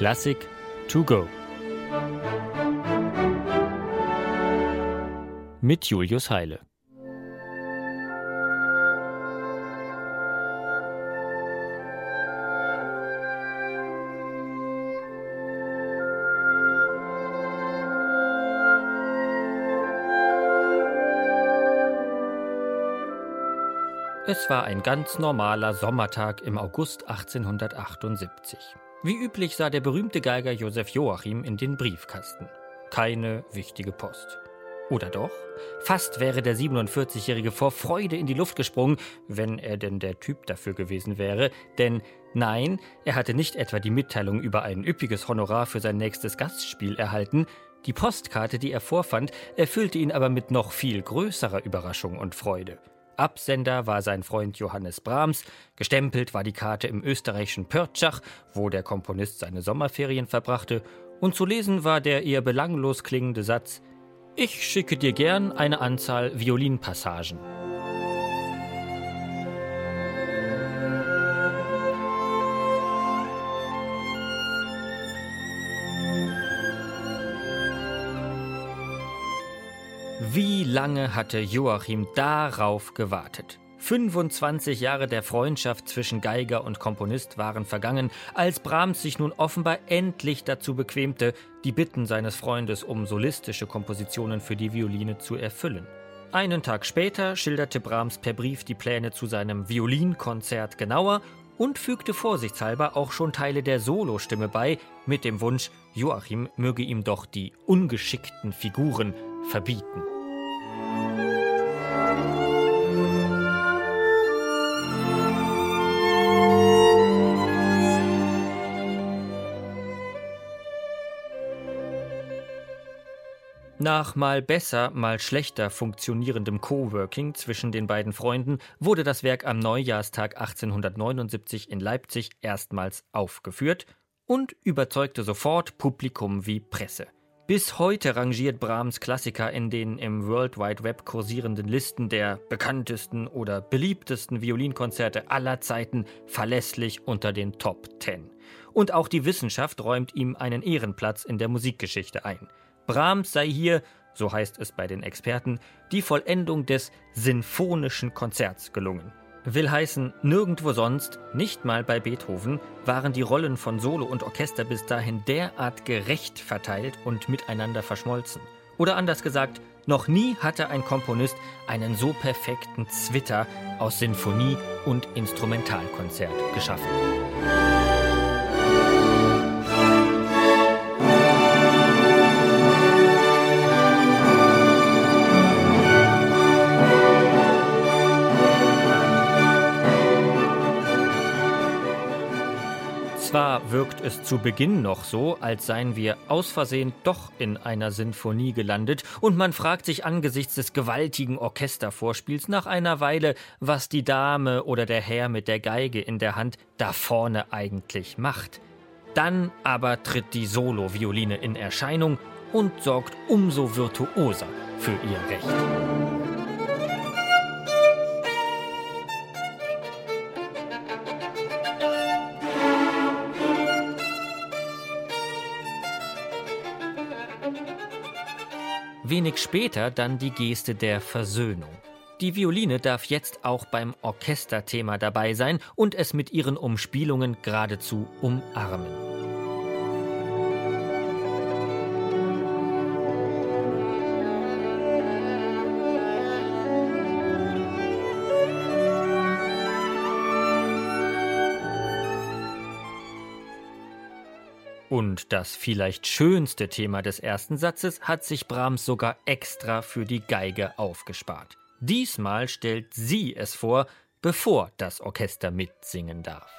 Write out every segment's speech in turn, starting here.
Klassik to go. Mit Julius Heile. Es war ein ganz normaler Sommertag im August 1878. Wie üblich sah der berühmte Geiger Josef Joachim in den Briefkasten. Keine wichtige Post. Oder doch? Fast wäre der 47-Jährige vor Freude in die Luft gesprungen, wenn er denn der Typ dafür gewesen wäre, denn nein, er hatte nicht etwa die Mitteilung über ein üppiges Honorar für sein nächstes Gastspiel erhalten, die Postkarte, die er vorfand, erfüllte ihn aber mit noch viel größerer Überraschung und Freude. Absender war sein Freund Johannes Brahms, gestempelt war die Karte im österreichischen Pörtschach, wo der Komponist seine Sommerferien verbrachte, und zu lesen war der eher belanglos klingende Satz Ich schicke dir gern eine Anzahl Violinpassagen. Wie lange hatte Joachim darauf gewartet? 25 Jahre der Freundschaft zwischen Geiger und Komponist waren vergangen, als Brahms sich nun offenbar endlich dazu bequemte, die Bitten seines Freundes um solistische Kompositionen für die Violine zu erfüllen. Einen Tag später schilderte Brahms per Brief die Pläne zu seinem Violinkonzert genauer und fügte vorsichtshalber auch schon Teile der Solostimme bei, mit dem Wunsch, Joachim möge ihm doch die ungeschickten Figuren verbieten. Nach mal besser, mal schlechter funktionierendem Coworking zwischen den beiden Freunden wurde das Werk am Neujahrstag 1879 in Leipzig erstmals aufgeführt und überzeugte sofort Publikum wie Presse. Bis heute rangiert Brahms Klassiker in den im World Wide Web kursierenden Listen der bekanntesten oder beliebtesten Violinkonzerte aller Zeiten verlässlich unter den Top 10. Und auch die Wissenschaft räumt ihm einen Ehrenplatz in der Musikgeschichte ein. Brahms sei hier, so heißt es bei den Experten, die Vollendung des sinfonischen Konzerts gelungen. Will heißen, nirgendwo sonst, nicht mal bei Beethoven, waren die Rollen von Solo und Orchester bis dahin derart gerecht verteilt und miteinander verschmolzen. Oder anders gesagt, noch nie hatte ein Komponist einen so perfekten Zwitter aus Sinfonie und Instrumentalkonzert geschaffen. Wirkt es zu Beginn noch so, als seien wir aus Versehen doch in einer Sinfonie gelandet, und man fragt sich angesichts des gewaltigen Orchestervorspiels nach einer Weile, was die Dame oder der Herr mit der Geige in der Hand da vorne eigentlich macht. Dann aber tritt die Solo-Violine in Erscheinung und sorgt umso virtuoser für ihr Recht. Wenig später dann die Geste der Versöhnung. Die Violine darf jetzt auch beim Orchesterthema dabei sein und es mit ihren Umspielungen geradezu umarmen. Und das vielleicht schönste Thema des ersten Satzes hat sich Brahms sogar extra für die Geige aufgespart. Diesmal stellt sie es vor, bevor das Orchester mitsingen darf.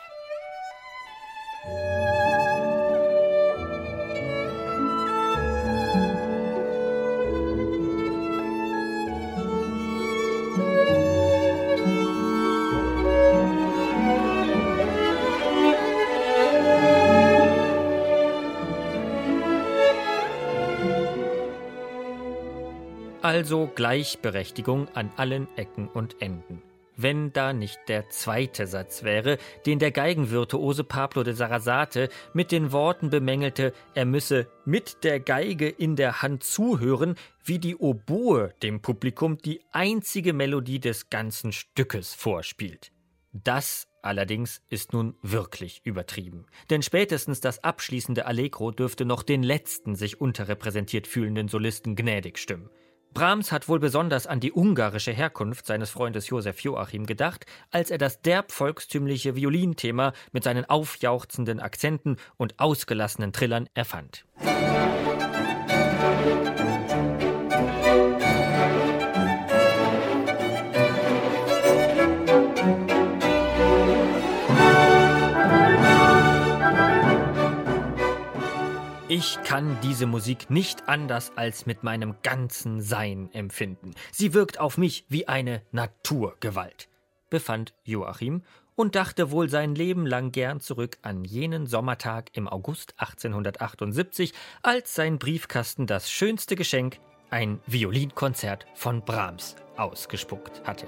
Also Gleichberechtigung an allen Ecken und Enden. wenn da nicht der zweite Satz wäre, den der Geigenvirtuose Pablo de Sarasate mit den Worten bemängelte, er müsse mit der Geige in der Hand zuhören, wie die Oboe dem Publikum die einzige Melodie des ganzen Stückes vorspielt. Das allerdings ist nun wirklich übertrieben. Denn spätestens das abschließende Allegro dürfte noch den letzten sich unterrepräsentiert fühlenden Solisten gnädig stimmen. Brahms hat wohl besonders an die ungarische Herkunft seines Freundes Josef Joachim gedacht, als er das derb volkstümliche Violinthema mit seinen aufjauchzenden Akzenten und ausgelassenen Trillern erfand. Ich kann diese Musik nicht anders als mit meinem ganzen Sein empfinden. Sie wirkt auf mich wie eine Naturgewalt, befand Joachim und dachte wohl sein Leben lang gern zurück an jenen Sommertag im August 1878, als sein Briefkasten das schönste Geschenk, ein Violinkonzert von Brahms, ausgespuckt hatte.